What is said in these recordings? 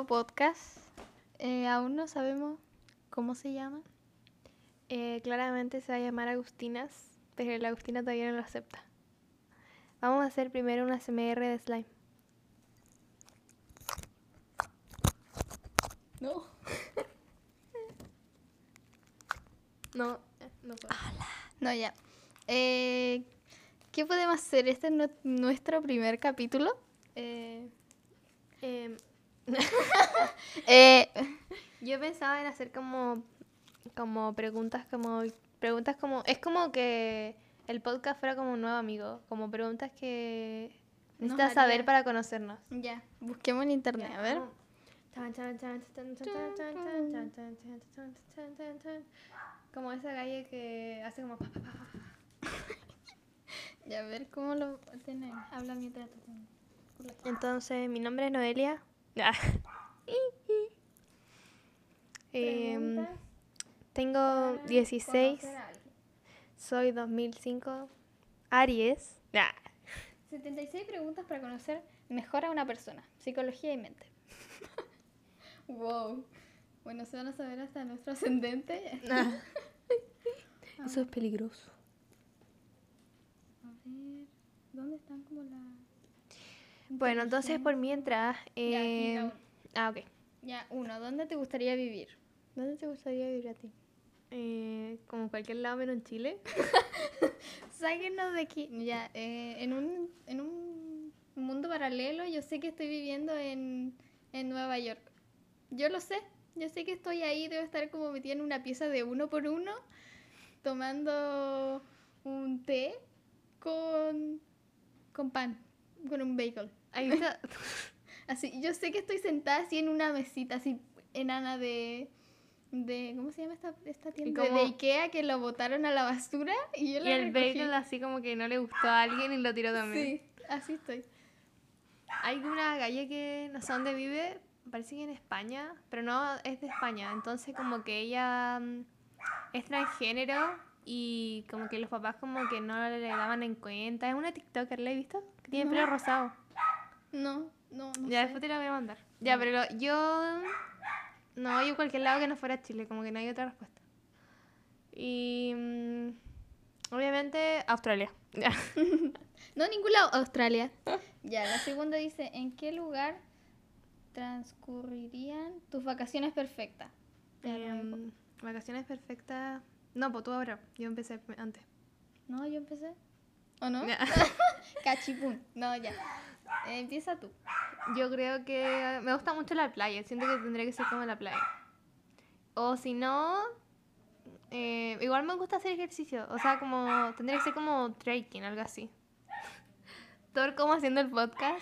nuevo podcast. Eh, aún no sabemos cómo se llama. Eh, claramente se va a llamar Agustinas, pero la Agustina todavía no lo acepta. Vamos a hacer primero una CMR de slime. No. No, eh, no puedo. No, ya. Eh, ¿Qué podemos hacer? Este es nu- nuestro primer capítulo. Eh, Em, yo pensaba en hacer como, como preguntas como preguntas como es como que el podcast fuera como un nuevo amigo, como preguntas que necesitas saber para conocernos. Ya, busquemos en internet, a ver. Como... Esa calle que hace como. y a ver cómo lo tenemos. Habla mientras Entonces, mi nombre es Noelia. Ah. Preguntas tengo para 16, conocer a alguien. soy 2005, Aries. Ah. 76 preguntas para conocer mejor a una persona. Psicología y mente. wow. Bueno, se van a saber hasta nuestro ascendente. Eso es peligroso. A ver, ¿dónde están como la... Bueno, entonces por mientras... Ya, em, uno. ah, ok. Ya, uno, ¿dónde te gustaría vivir? ¿Dónde te gustaría vivir a ti? Eh, como cualquier lado menos en Chile. Sáquenos de aquí. Ya, eh, en, un, en un mundo paralelo, yo sé que estoy viviendo en, en Nueva York. Yo lo sé. Yo sé que estoy ahí, debo estar como metida en una pieza de uno por uno, tomando un té con, con pan, con un bagel. ¿Has visto? Así, yo sé que estoy sentada así en una mesita así enana de... de ¿Cómo se llama esta, esta tienda? De- como- de Ikea que lo botaron a la basura y yo y el recogí. bagel así como que no le gustó a alguien y lo tiró también. Sí, así estoy. Hay una calle que no sé dónde vive, parece que en España, pero no es de España. Entonces como que ella mm, es transgénero y como que los papás como que no le daban en cuenta. Es una TikToker, ¿la he visto? Que tiene No. pelo rosado. No, no, no ya sé. después te la voy a mandar. Ya, pero lo- yo... No, yo cualquier lado que no fuera Chile, como que no hay otra respuesta. Y... mm, obviamente Australia. Ya. No, ningún lado. Australia. ya, la segunda dice, ¿en qué lugar transcurrirían tus vacaciones perfectas? Em, vacaciones perfectas... No, pues tú ahora. Yo empecé antes. No, yo empecé. ¿O no? Cachipún. No, ya. Eh, empieza tú. Yo creo que me gusta mucho la playa. Siento que tendría que ser como la playa. O si no, eh, igual me gusta hacer ejercicio. O sea, como tendría que ser como trekking, algo así. Thor como haciendo el podcast.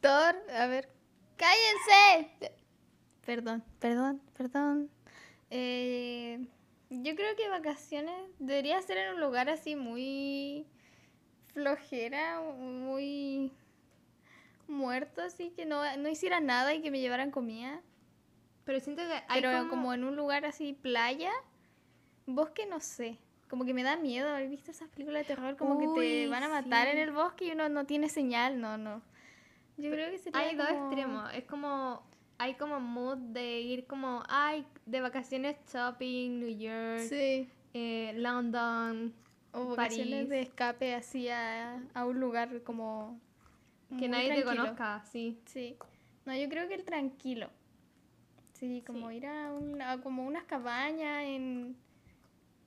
Thor, a ver. ¡Cállense! Perdón, perdón, perdón. Eh, yo creo que vacaciones debería ser en un lugar así muy flojera, muy muerto, así que no, no hiciera nada y que me llevaran comida. Pero siento que hay Pero como... como... en un lugar así, playa, bosque, no sé. Como que me da miedo haber visto esas películas de terror, como que te van a matar en el bosque y uno no tiene señal, no, no. Yo creo que sería Hay dos extremos. Es como... Hay como mood de ir como... Ay, de vacaciones shopping, New York, Sí. eh, London, O vacaciones París. de escape así a, a un lugar como... que nadie te conozca, sí. Sí. No, yo creo que el tranquilo. Sí, como Sí. ir a, un- a como unas cabañas en,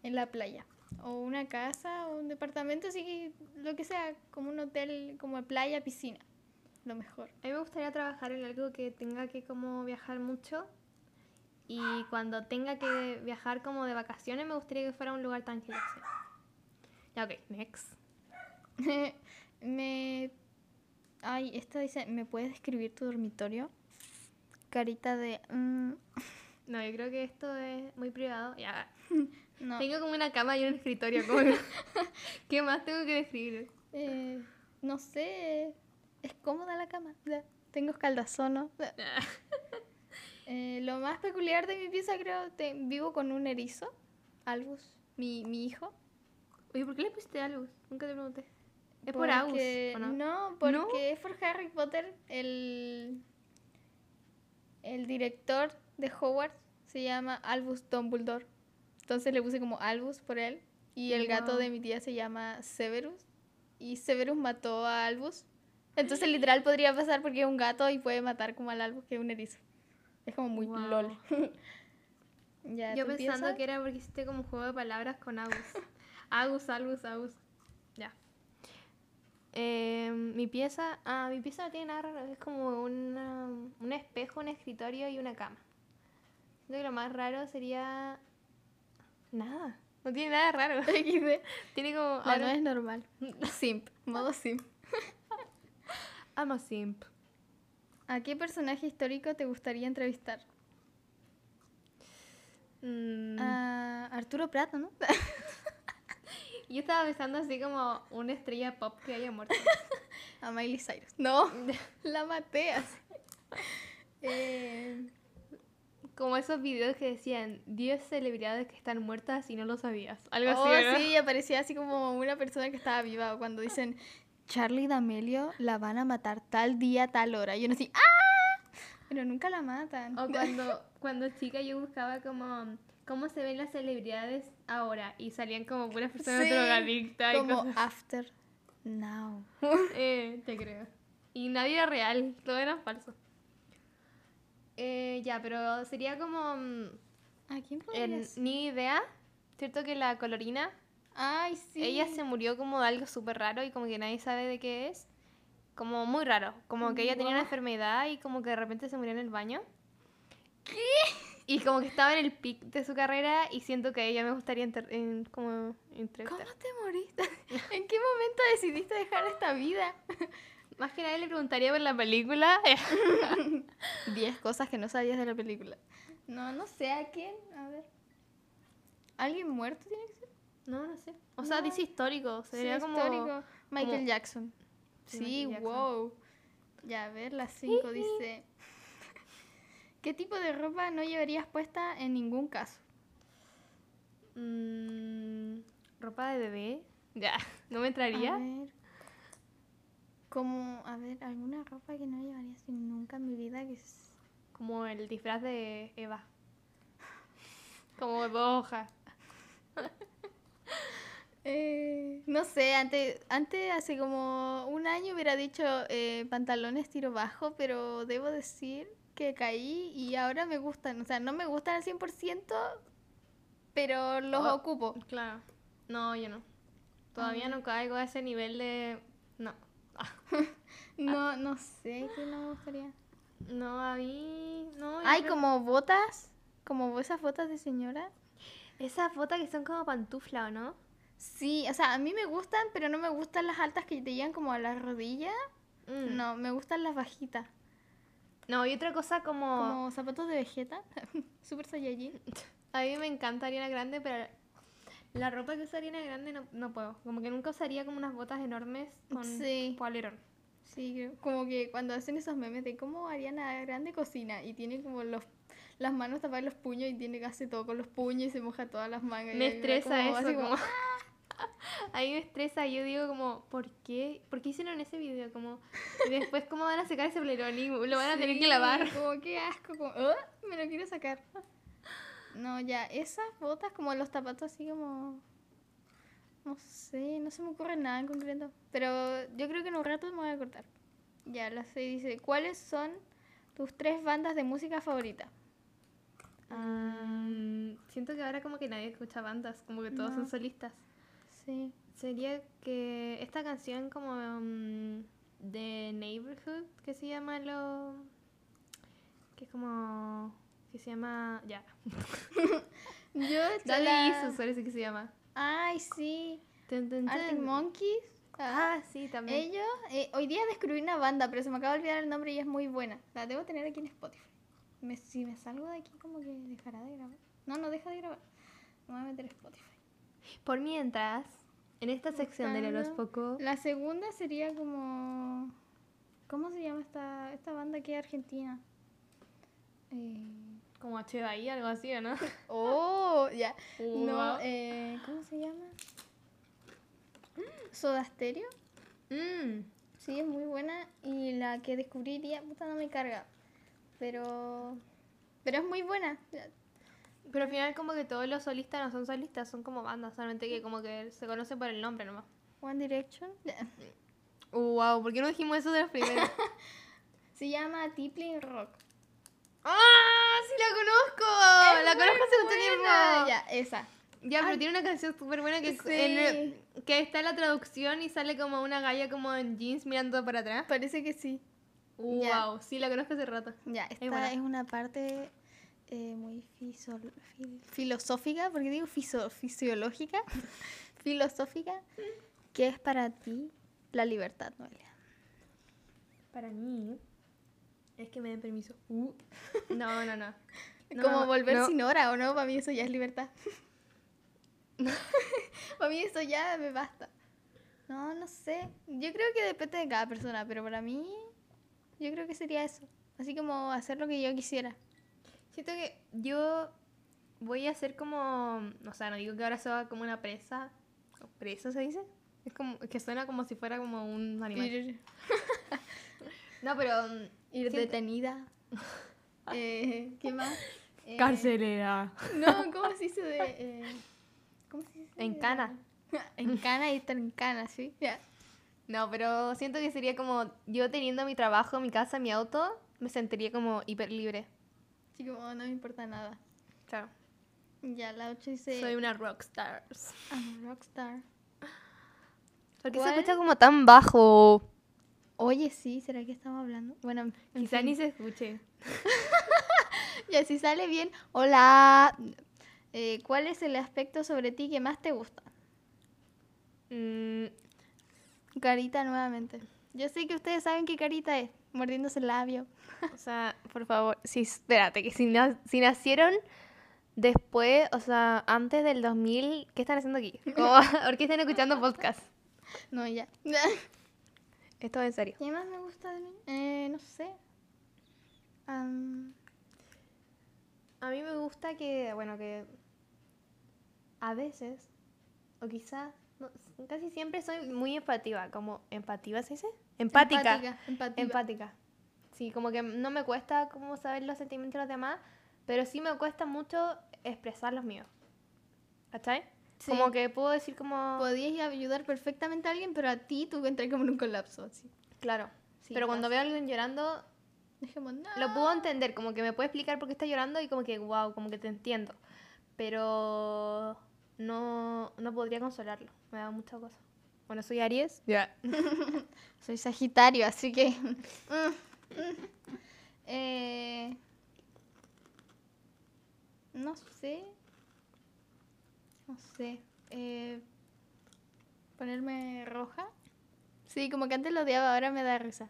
en la playa. O una casa o un departamento, así que lo que sea, como un hotel, como playa, piscina. Lo mejor. A mí me gustaría trabajar en algo que tenga que como viajar mucho y cuando tenga que viajar como de vacaciones me gustaría que fuera un lugar tranquilo. así. Ya, ok, next. me... Ay, esta dice, ¿me puedes describir tu dormitorio? Carita de... mm, No, yo creo que esto es muy privado. Ya. no. Tengo como una cama y un escritorio. Como que- ¿Qué más tengo que describir? Eh, no sé, es cómoda la cama. Tengo escaldazono. Eh, lo más peculiar de mi pieza creo, te, vivo con un erizo, Albus, mi, mi hijo. Oye, ¿por qué le pusiste algo? Nunca te pregunté. Es por ¿o no? No, porque es por Harry Potter. El, el director de Hogwarts se llama Albus Dumbledore. Entonces le puse como Albus por él. Y el gato Wow. de mi tía se llama Severus. Y Severus mató a Albus. Entonces literal podría pasar porque es un gato y puede matar como al Albus, que es un erizo. Es como muy Wow. lol. ya, Yo ¿tú pensando empiezas? que era porque hiciste como un juego de palabras con Agus. Agus, Albus, Agus. Eh, mi pieza. Ah, mi pieza no tiene nada raro. Es como una- un espejo, un escritorio y una cama. Siento que lo más raro sería. Nada. No tiene nada raro. Tiene como. La ahora- no es normal. Simp. Modo simp. I'm a simp. ¿A qué personaje histórico te gustaría entrevistar? Mm, A Arturo Prato, ¿no? Yo estaba pensando así como una estrella pop que haya muerto. A Miley Cyrus. No, la maté así. Eh, Como esos videos que decían 10 celebridades que están muertas y no lo sabías. Algo oh, así, ¿no? sí, aparecía así como una persona que estaba viva. o Cuando dicen, Charlie D'Amelio la van a matar tal día, tal hora. Y uno así, ¡ah! Pero nunca la matan. O cuando, cuando chica yo buscaba como cómo se ven las celebridades ahora y salían como puras personas Sí, drogadictas y como cosas. After Now. Eh, te creo. Y nadie era real, todo era falso. Eh, ya, pero sería como mm, ¿A quién en, ni idea, cierto que la colorina, Ay, sí. ella se murió como de algo súper raro y como que nadie sabe de qué es. Como muy raro, como que ella tenía una enfermedad y como que de repente se murió en el baño. ¿Qué? Y como que estaba en el pic de su carrera y siento que a ella me gustaría en- como entrevistar. ¿Cómo te moriste? ¿En qué momento decidiste dejar esta vida? Más que nadie le preguntaría por la película. 10 cosas que no sabías de la película. No, no sé a quién. A ver. ¿Alguien muerto tiene que ser? no, no sé. O sea, No. dice histórico. Sería Sí, como... histórico. Michael como- Jackson. Sí, Sí, Michael Jackson. wow. Ya, a ver, las 5 dice. ¿Qué tipo de ropa no llevarías puesta en ningún caso? mm, ropa de bebé. Ya, no me A entraría. ver. Como, a ver, alguna ropa que no llevaría nunca en mi vida que es... Como el disfraz de Eva. Como hojas. Eh, no sé, antes, antes, hace como un año hubiera dicho eh, pantalones tiro bajo, pero debo decir que caí y ahora me gustan. O sea, no me gustan al 100%, pero los Oh. ocupo. Claro. No, yo no. Todavía no caigo a ese nivel de... No. No, no sé qué no me gustaría. No, a mí... No, Hay creo- como botas, como esas botas de señora. Esas botas que son como pantufla, ¿o no? Sí, o sea, a mí me gustan, pero no me gustan las altas que te llegan como a la rodilla. Mm. No, me gustan las bajitas. No, y otra cosa como... Como zapatos de Vegeta. Super Saiyajin. A mí me encanta Ariana Grande, pero la ropa que usa Ariana Grande no, no puedo. Como que nunca usaría como unas botas enormes con Sí. polerón. Sí, creo- como que cuando hacen esos memes de cómo Ariana Grande cocina y tiene como los las manos tapadas los puños y tiene que hacer todo con los puños y se moja todas las mangas. Me estresa como- eso, así como... A mí me estresa, yo digo como, ¿por qué? ¿Por qué hicieron ese video? Como, y después, ¿cómo van a sacar ese polerón? Y lo van a tener que lavar. Como qué asco, como, "Ah, me lo quiero sacar. No, ya, esas botas como los zapatos así como... No sé, no se me ocurre nada en concreto. Pero yo creo que en un rato me voy a cortar. Ya, la sé, dice, ¿cuáles son tus tres bandas de música favorita? Mm, siento que ahora como que nadie escucha bandas, como que todos No. son solistas. Sí. Sería que esta canción como mm, de Neighborhood, que se llama lo... que es como... que se llama... ya. Yo Daddy la- Issues, parece que se llama. Ay, sí. Tun, Arctic tun. Monkeys. Ah, sí, también. Ellos, eh, hoy día descubrí una banda, pero se me acaba de olvidar el nombre y es muy buena. La debo tener aquí en Spotify. Me- si me salgo de aquí, como que dejará de grabar. No, no deja de grabar. Me voy a meter Spotify. Por mientras, en esta sección del horóscopo... La segunda sería como. ¿Cómo se llama esta, esta banda que es argentina? Eh... Como HDI, algo así, ¿o no? Oh, ya. No, Wow. eh, ¿cómo se llama? ¿Soda Stereo? Mm. Sí, es muy buena y la que descubriría, puta, no me carga. Pero... Pero es muy buena. Pero al final como que todos los solistas no son solistas, son como bandas, solamente que como que se conocen por el nombre nomás. One Direction. Uh, wow, ¿por qué no dijimos eso de los primeros? Se llama Tippling Rock. ¡Ah! ¡Sí la conozco! Es la conozco hace mucho tiempo. Ya, esa. Ya, pero Ay. tiene una canción súper buena que, Sí. en el- que está en la traducción y sale como una galla como en jeans mirando para atrás. Parece que sí. Wow, Ya. sí la conozco hace rato. Ya, esta es, una parte eh, muy fisol- fil- filosófica, porque digo fiso- fisiológica, filosófica, que es para ti la libertad, Noelia. Para mí es que me den permiso. Uh. No, no, no. No, Como volver no. sin hora, ¿o no? Para mí eso ya es libertad. para mí eso ya me basta. No, no sé. Yo creo que depende de cada persona, pero para mí yo creo que sería eso. Así como hacer lo que yo quisiera. Siento que yo voy a ser como, o sea, no digo que ahora sea como una presa. ¿O ¿Presa se dice? Es como que suena como si fuera como un animal. No, pero mm, ir siento- detenida. Eh, ¿Qué más? Eh, carcelera. No, ¿cómo se dice de...? eh, ¿Cómo se dice? En cana. En cana y estar en cana, ¿sí? Ya. No, pero siento que sería como yo teniendo mi trabajo, mi casa, mi auto, me sentiría como hiper libre. Así como no me importa nada. Claro. Ya, la 8 dice... Soy una rockstar. I'm a rockstar. ¿Por qué ¿Cuál? se escucha como tan bajo? Oye, sí, ¿será que estamos hablando? Bueno, en Quizá fin. ni se escuche. Ya, si sale bien. Hola. Eh, ¿Cuál es el aspecto sobre ti que más te gusta? Mm, Carita nuevamente. Yo sé que ustedes saben qué carita es. Mordiéndose el labio. o sea, por favor, sí, espérate, que si, na- si nacieron después, o sea, antes del 2000, ¿qué están haciendo aquí? Como, ¿Por qué están escuchando podcast? No, ya. Esto es en serio. ¿Qué más me gusta de mí? Eh, no sé. Am, A mí me gusta que, bueno, que a veces, o quizás, no, casi siempre soy muy empativa, como empativa se dice, empática, empática, empática. empática. Sí, como que no me cuesta como saber los sentimientos de los demás, pero sí me cuesta mucho expresar los míos. ¿Cachai? Sí. Como que puedo decir como... Podías ayudar perfectamente a alguien, pero a ti tuve que entrar como en un colapso. Así. Claro. Sí, pero cuando veo a alguien llorando, Dejemos, no. lo puedo entender, como que me puede explicar por qué está llorando y como que, wow, como que te entiendo. Pero no, no podría consolarlo, me da mucha cosa. Bueno, soy Aries. Ya. Soy Sagitario, así que. Mm, mm. Eh, no sé. No sé. Eh, Ponerme roja. Sí, como que antes lo odiaba, ahora me da risa.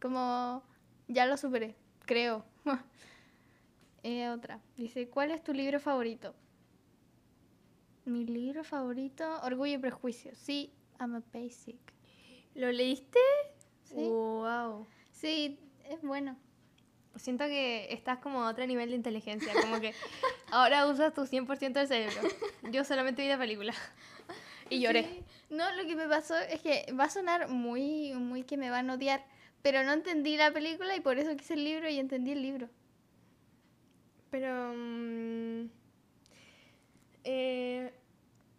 Como ya lo superé, creo. Eh, otra. Dice, ¿cuál es tu libro favorito? Mi libro favorito, Orgullo y Prejuicio. Sí, I'm a basic. ¿Lo leíste? Sí. Wow. Sí, es bueno. Siento que estás como a otro nivel de inteligencia, como que ahora usas tu 100% del cerebro. Yo solamente vi la película. Y lloré. Sí. No, lo que me pasó es que va a sonar muy, muy que me van a odiar, pero no entendí la película y por eso quise el libro y entendí el libro. Pero... mm, eh,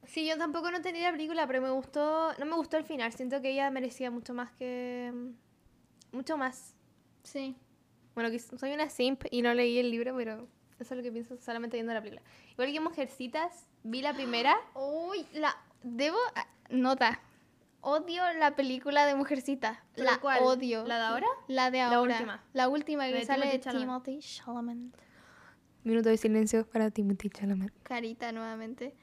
sí, yo tampoco no tenía la película, pero me gustó... No me gustó el final, siento que ella merecía mucho más que... mm, Mucho más. Sí. Bueno, que soy una simp y no leí el libro, pero eso es lo que pienso solamente viendo la película. Igual que Mujercitas, vi la primera. Uy, la debo ah, nota. Odio la película de Mujercita. ¿Pero La cuál? odio. ¿La de ahora? La de La ahora. última. La última La que de sale de Chalamet. Timothy Chalamet. Minuto de silencio para Timothy Chalamet. Carita nuevamente.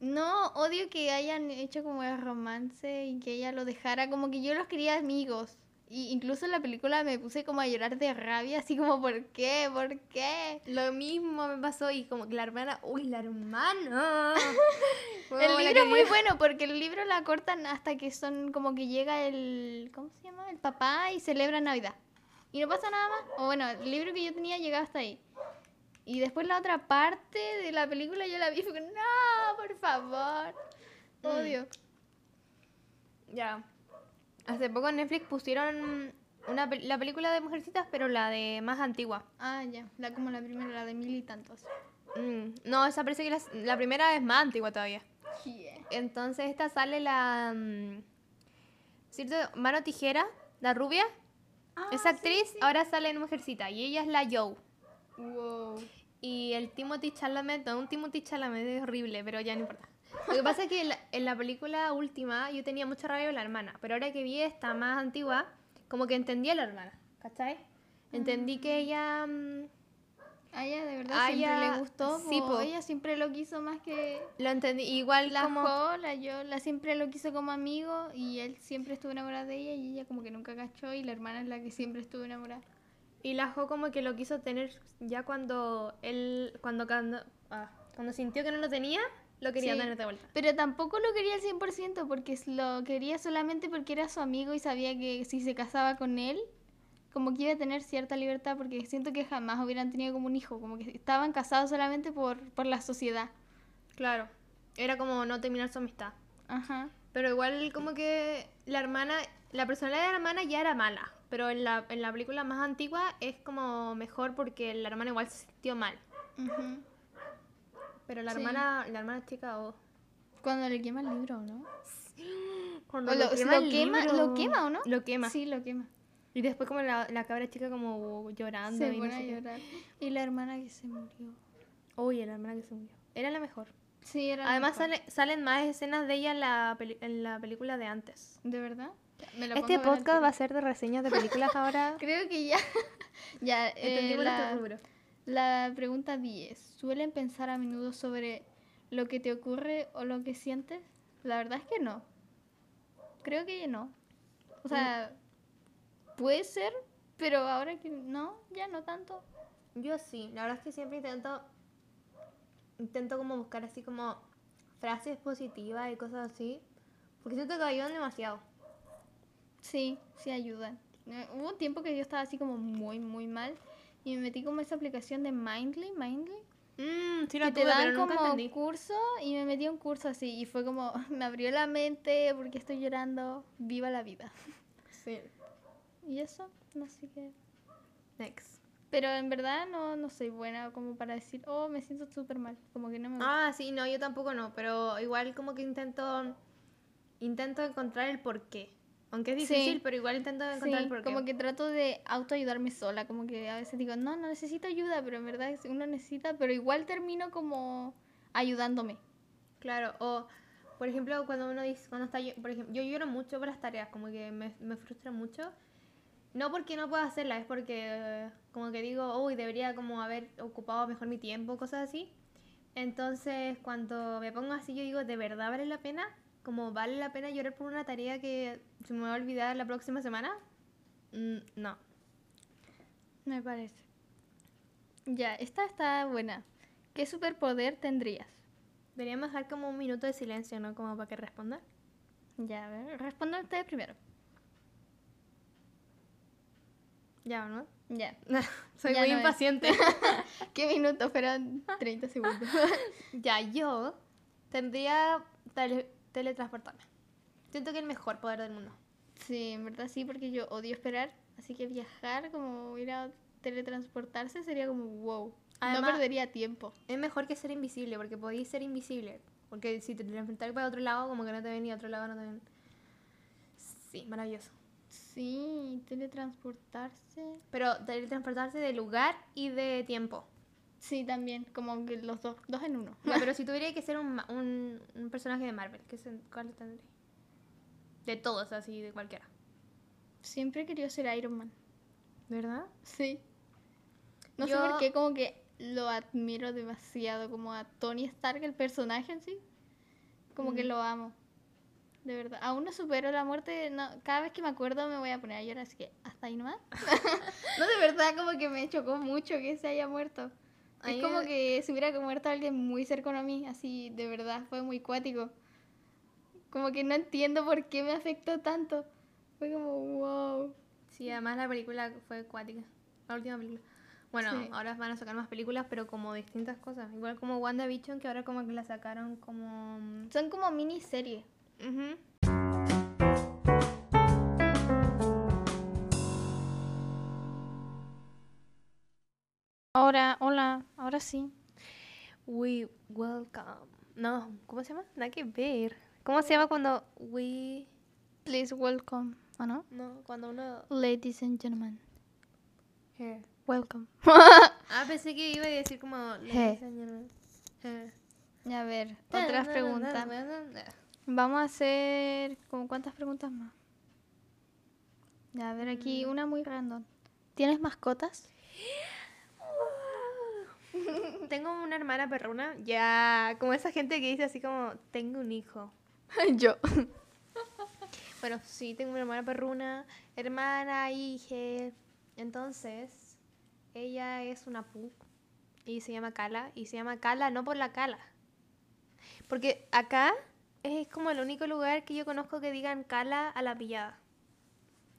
No, odio que hayan hecho como el romance y que ella lo dejara, como que yo los quería amigos. Y incluso en la película me puse como a llorar de rabia, así como, ¿por qué? ¿Por qué? Lo mismo me pasó y como que la hermana... ¡Uy, la hermana! el libro es muy bueno porque el libro la cortan hasta que son como que llega el, ¿cómo se llama? El papá y celebra Navidad. Y no pasa nada más. O bueno, el libro que yo tenía llegaba hasta ahí. Y después la otra parte de la película yo la vi y fue no, por favor. Mm. Odio. Ya. Hace poco en Netflix pusieron una, pel- la película de Mujercitas, pero la de más antigua. Ah, ya. La como la primera, la de mil y tantos. Mm, no, esa parece que la, la primera es más antigua todavía. Yeah. Entonces esta sale la... mm, ¿Cierto? Mano Tijera, la rubia. Ah, Esa actriz ahora sale en Mujercita y ella es la Joe. Wow. Y el Timothy Chalamet, no, un Timothy Chalamet es horrible, pero ya no importa. Lo que pasa es que en la, en la película última yo tenía mucha rabia con la hermana, pero ahora que vi esta más antigua, como que entendí a la hermana, ¿cachai? Entendí que ella... mm, A ella de verdad siempre ella- le gustó. sí, po. Ella siempre lo quiso más que lo entendí igual la como... Jo, la yo, la siempre lo quiso como amigo y él siempre estuvo enamorada de ella y ella como que nunca cachó y la hermana es la que siempre estuvo enamorada. Y la Jo como que lo quiso tener ya cuando él... Cuando, cuando, ah, cuando sintió que no lo tenía, lo quería Sí. tener de vuelta. Pero tampoco lo quería al 100% porque lo quería solamente porque era su amigo y sabía que si se casaba con él, como que iba a tener cierta libertad porque siento que jamás hubieran tenido como un hijo, como que estaban casados solamente por, por la sociedad. Claro. Era como no terminar su amistad. Ajá. Pero igual como que la hermana, la personalidad de la hermana ya era mala, pero en la, en la película más antigua es como mejor porque la hermana igual se sintió mal. ujú. Pero la Sí. hermana, la hermana chica, oh, Cuando le quema el libro, ¿no? cuando O lo, le lo el quema, libro, lo quema, ¿o no? Lo quema. Sí, lo quema. Y después como la, la cabra chica como llorando. Se y no pone a sé qué. llorar. Y la hermana que se murió. Uy, la hermana que se murió. Era la mejor. Sí, era la Además mejor. sale- salen más escenas de ella en la, peli- en la película de antes. ¿De verdad? Me lo Este podcast va a ser de reseñas de películas ahora. Creo que ya. ya, eh, la, la pregunta 10. ¿Suelen pensar a menudo sobre lo que te ocurre o lo que sientes? La verdad es que no. Creo que no. O sea, puede ser, pero ahora que no, ya no tanto. Yo sí, la verdad es que siempre intento intento como buscar así como frases positivas y cosas así, porque siento que ayudan demasiado. Sí, sí ayudan. Eh, Hubo un tiempo que yo estaba así como muy, muy mal y me metí como esa aplicación de Mindly, Mindly. Mmm, sí la que te tuve, dan pero nunca como entendí. curso y me metí a un curso así y fue como, me abrió la mente porque estoy llorando, viva la vida. Sí. Y eso, no sé qué. Next. Pero en verdad no, no soy buena como para decir, oh, me siento súper mal. Como que no me gusta. Ah, sí, no, yo tampoco no, pero igual como que intento intento encontrar el porqué. Aunque es Sí. difícil, pero igual intento encontrar Sí, como que trato de autoayudarme sola, como que a veces digo, no, no necesito ayuda, pero en verdad uno necesita, pero igual termino como ayudándome. Claro, o por ejemplo, cuando uno dice, cuando está, por ejemplo, yo lloro mucho por las tareas, como que me, me frustra mucho. No porque no pueda hacerlas, es porque como que digo, uy, debería como haber ocupado mejor mi tiempo, cosas así. Entonces, cuando me pongo así, yo digo, ¿de verdad vale la pena? Como vale la pena llorar por una tarea que se me va a olvidar la próxima semana? Mm, no. Me parece. Ya, esta está buena. ¿Qué superpoder tendrías? Deberíamos dejar como un minuto de silencio, ¿no? Como para que responda. Ya, a ver, respondan ustedes primero. Ya, ¿no? Ya. Soy Ya muy no impaciente. ¿Qué minutos? Fueron 30 segundos. Ya, yo tendría tele- teletransportarme. Siento que es el mejor poder del mundo. Sí, en verdad sí, porque yo odio esperar. Así que viajar, como ir a teletransportarse, sería como wow. Además- no perdería tiempo. Es mejor que ser invisible, porque podéis ser invisible. Porque si te teletransportas para otro lado, como que no te ven y a otro lado no te ven. Sí, maravilloso. Sí, teletransportarse. Pero teletransportarse de lugar y de tiempo. Sí, también, como que los dos, dos en uno. Ya, pero si tuviera que ser un, un, un personaje de Marvel, ¿qué se- ¿cuál tendría? De todos, así, de cualquiera. Siempre he querido ser Iron Man. ¿Verdad? Sí. No Yo- sé por qué, como que lo admiro demasiado, como a Tony Stark, el personaje en sí. Como que lo amo. De verdad. Aún no supero la muerte. No, cada vez que me acuerdo me voy a poner a llorar, así que hasta ahí nomás. no, de verdad, como que me chocó mucho que se haya muerto. A Es como me- que se hubiera muerto alguien muy cercano a mí, así, de verdad, fue muy cuático. Como que no entiendo por qué me afectó tanto. Fue como, wow. Sí, además la película fue acuática. La última película. Bueno, Sí. ahora van a sacar más películas, pero como distintas cosas. Igual como WandaVision, que ahora como que la sacaron como... Son como miniseries. Ujú. Ahora, hola, ahora sí. We welcome. No, ¿cómo se llama? Nada que ver. ¿Cómo se llama cuando we... Please welcome. ¿O no? No, cuando uno... Ladies and gentlemen, Here. welcome. Ah, pensé que iba a decir como... He. He. a ver, otras preguntas. Vamos a hacer como cuántas preguntas más. Ya, a ver aquí una muy random. ¿Tienes mascotas? Tengo una hermana perruna, ya, como esa gente que dice así como, tengo un hijo. Yo. Bueno, sí, tengo una hermana perruna, hermana, hija. Entonces, ella es una pu y se llama Cala. Y se llama Cala no por la Cala. Porque acá es como el único lugar que yo conozco que digan Cala a la pillada.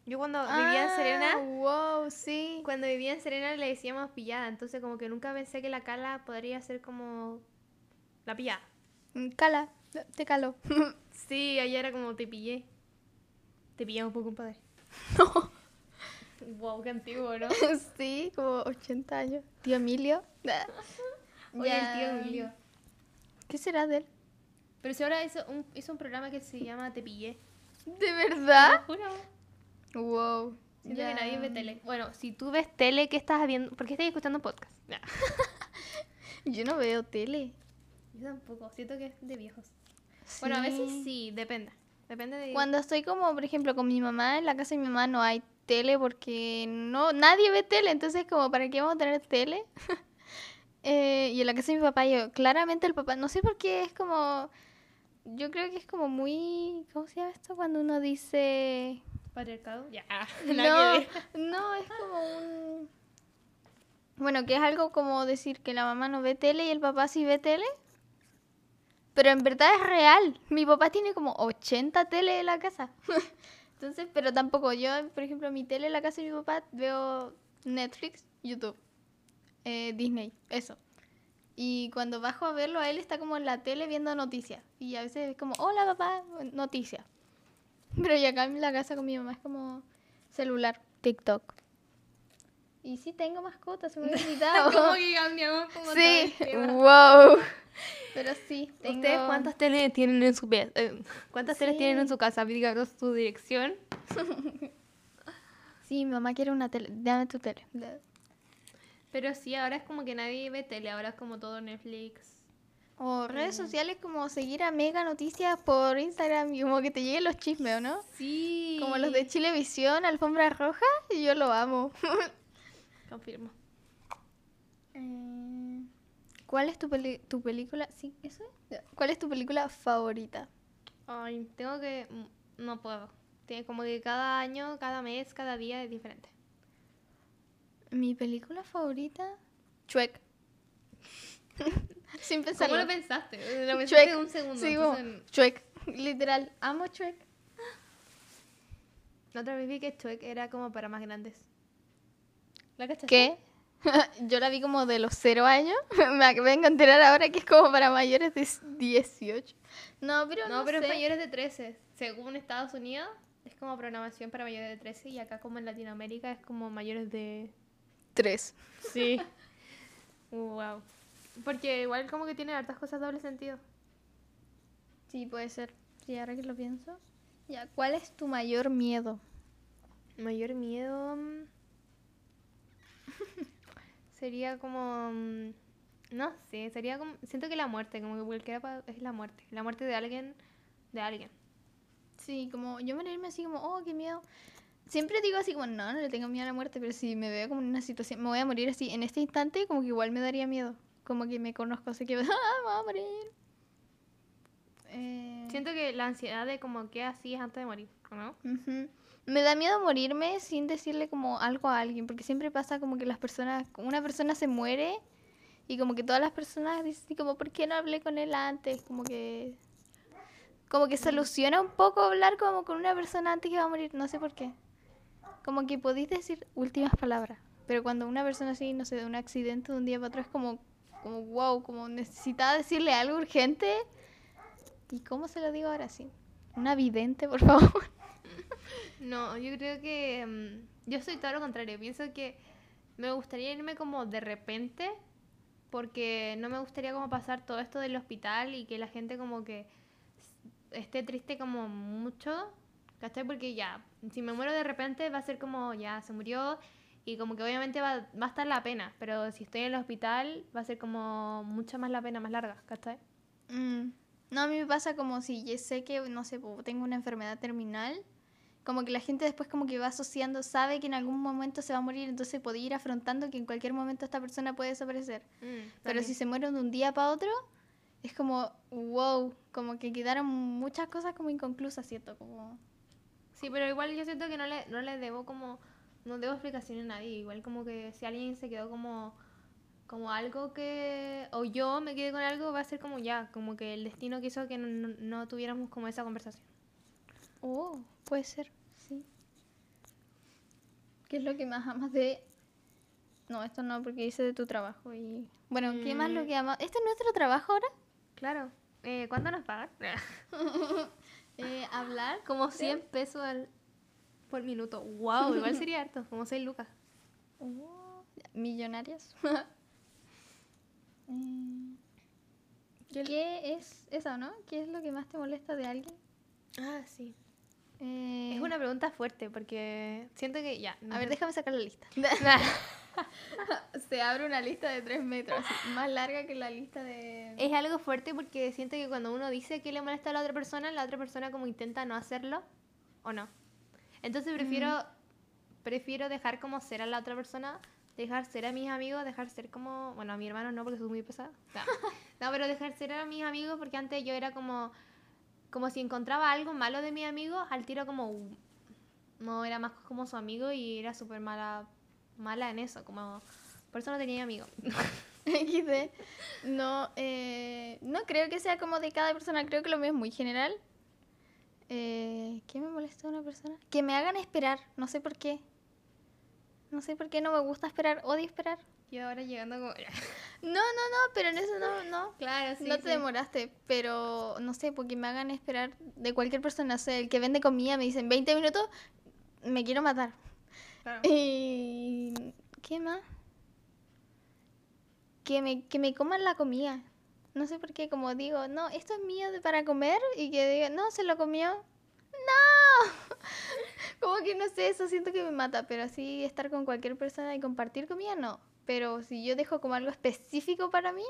Yo cuando vivía en Serena, Ah, Wow, sí. cuando vivía en Serena le decíamos pillada. Entonces como que nunca pensé que la Cala podría ser como la pillada. Mm, Cala, te caló. Sí, allá era como te pillé. Te pillamos por compadre. no. Wow, qué antiguo, ¿no? sí, como 80 años. Tío Emilio. Oye, el tío Emilio. ¿Qué será de él? Pero si ahora hizo un, hizo un programa que se llama Te pillé. ¿De Te verdad? lo juro. Wow. Siento que nadie ve tele. Bueno, si tú ves tele, ¿qué estás viendo? ¿Por qué estás escuchando podcast? Nah. Yo no veo tele. Yo tampoco. Siento que es de viejos. Bueno, a veces sí, depende. Depende de... Cuando estoy como, por ejemplo, con mi mamá, en la casa de mi mamá no hay tele porque no nadie ve tele, entonces como, ¿para qué vamos a tener tele? Eh, y en la casa de mi papá, yo, claramente el papá, no sé por qué es como, yo creo que es como muy, ¿cómo se llama esto? Cuando uno dice... Patriarcado. Ya. No, que ver. no, es como un... Bueno, que es algo como decir que la mamá no ve tele y el papá sí ve tele. Pero en verdad es real. Mi papá tiene como 80 tele en la casa. Entonces, pero tampoco yo, por ejemplo, mi tele en la casa de mi papá veo Netflix, YouTube, eh, Disney, eso. Y cuando bajo a verlo, a él está como en la tele viendo noticias. Y a veces es como, hola papá, noticias. Pero y acá en la casa con mi mamá es como celular, TikTok. Y sí tengo mascotas, se me había olvidado. Como que cambiamos como sí, wow. Pero sí, tengo... ¿Ustedes cuántas teles tienen en su pe- eh, ¿Cuántas teles Sí. tienen en su casa? Díganos su dirección. Sí, mi mamá quiere una tele. Dame tu tele. Pero sí, ahora es como que nadie ve tele, ahora es como todo Netflix. O redes sociales como seguir a Mega Noticias por Instagram y como que te lleguen los chismes, ¿o no? Sí. Como los de Chilevisión, Alfombra Roja, y yo lo amo. Confirmo. Eh, ¿Cuál es tu, peli- tu película? Sí, eso es. ¿Cuál es tu película favorita? Ay, tengo que... mm, No puedo. Tiene como que cada año, cada mes, cada día es diferente. Mi película favorita, Shrek. Sin ¿Cómo pensarlo. lo pensaste? Lo pensaste Shrek. un segundo. Sí, entonces, Shrek. Literal, amo Shrek. La otra vez vi que Shrek era como para más grandes. ¿La cachaste? ¿Qué? Yo la vi como de los cero años. Me vengo a enterar ahora que es como para mayores de 18. No, pero no, No, pero sé. es mayores de 13. Según Estados Unidos, es como programación para mayores de 13 y acá como en Latinoamérica es como mayores de... Tres. Sí. wow. Porque igual como que tiene hartas cosas doble sentido. Sí, puede ser. Sí, ahora que lo pienso. Ya, ¿cuál es tu mayor miedo? Mayor miedo... mm, sería como... mm, No sé, sería como... Siento que la muerte, como que cualquiera es la muerte. La muerte de alguien, de alguien. Sí, como yo morirme así como, oh, qué miedo. Siempre digo así como, no, no le tengo miedo a la muerte, pero si me veo como en una situación, me voy a morir así en este instante, como que igual me daría miedo. Como que me conozco, así que, ah, me voy a morir. Eh, Siento que la ansiedad de como qué hacías antes de morir, ¿no? Ujú. Me da miedo morirme sin decirle como algo a alguien, porque siempre pasa como que las personas, una persona se muere y como que todas las personas dicen así como, ¿por qué no hablé con él antes? Como que, como que soluciona un poco hablar como con una persona antes que va a morir, no sé por qué. Como que podéis decir últimas palabras, pero cuando una persona así, no sé, de un accidente de un día para otro es como, como wow, como necesitaba decirle algo urgente. ¿Y cómo se lo digo ahora sí? Una vidente, por favor. No, yo creo que mm, yo soy todo lo contrario. Pienso que me gustaría irme como de repente, porque no me gustaría como pasar todo esto del hospital y que la gente como que esté triste como mucho, ¿cachai? Porque ya, si me muero de repente va a ser como, ya, se murió y como que obviamente va, va a estar la pena, pero si estoy en el hospital va a ser como mucho más la pena, más larga, ¿cachai? Mm. No, a mí me pasa como si yo sé que, no sé, tengo una enfermedad terminal, como que la gente después como que va asociando, sabe que en algún momento se va a morir, entonces puede ir afrontando que en cualquier momento esta persona puede desaparecer. Mm, Pero si se muere de un día para otro, es como, wow, como que quedaron muchas cosas como inconclusas, ¿cierto? Como... Sí, pero igual yo siento que no le, no le debo como, no debo explicación a nadie, igual como que si alguien se quedó como, como algo que, o yo me quedé con algo, va a ser como ya, como que el destino quiso que no, no- tuviéramos como esa conversación. Oh, puede ser, sí. ¿Qué es lo que más amas de...? No, esto no, porque dice de tu trabajo y... Bueno, ¿qué más lo Mm. que amas? ¿Este es nuestro trabajo ahora? Claro. Eh, ¿Cuánto nos pagan? Eh, hablar. como 100 pesos al, por minuto. Wow, igual sería harto, como 6 lucas. Oh, millonarias. Eh, ¿Qué es eso, no? ¿Qué es lo que más te molesta de alguien? Ah, sí. Eh, Es una pregunta fuerte porque siento que ya. no A ver, déjame sacar la lista. Se abre una lista de tres metros, así, más larga que la lista de... Es algo fuerte porque siento que cuando uno dice que le molesta a la otra persona, la otra persona como intenta no hacerlo o no. Entonces prefiero prefiero dejar como ser a la otra persona, dejar ser a mis amigos, dejar ser como, bueno, a mi hermano no porque soy muy pesada. No, No, pero dejar ser a mis amigos porque antes yo era como como si encontraba algo malo de mi amigo, al tiro como no era más como su amigo y era súper mala mala en eso, como por eso no tenía amigos. XD. No, eh, no creo que sea como de cada persona, creo que lo mío es muy general. Eh, ¿Qué me molesta de una persona? Que me hagan esperar, no sé por qué. No sé por qué no me gusta esperar, odio esperar. Y ahora llegando como No, no, no, pero en eso no, no. Claro, sí. no te sí. demoraste, pero no sé, porque me hagan esperar de cualquier persona. O sea, el que vende comida me dicen 20 minutos, me quiero matar. Claro. Y. ¿Qué más? Que me, que me coman la comida. No sé por qué, como digo, no, esto es mío para comer y que diga, no, se lo comió. ¡No! como que no sé, eso siento que me mata, pero así estar con cualquier persona y compartir comida, no. Pero si yo dejo como algo específico para mí,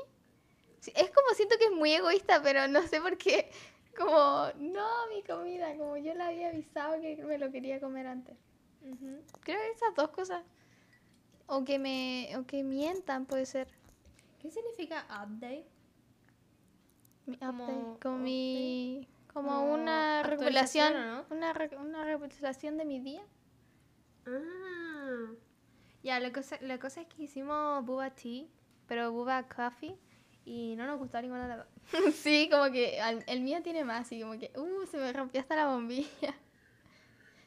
sí, es como siento que es muy egoísta, pero no sé por qué. Como, no, mi comida, como yo le había avisado que me lo quería comer antes. Creo que esas dos cosas. O que me o que mientan puede ser. ¿Qué significa update? Como update, mi como como una ¿o una re- una de mi día. Ah. Ya, la cosa, la cosa es que hicimos Buba Tea, pero Buba Coffee, y no nos gustó ninguna de las dos. sí, como que el mío tiene más y como que uh, se me rompió hasta la bombilla.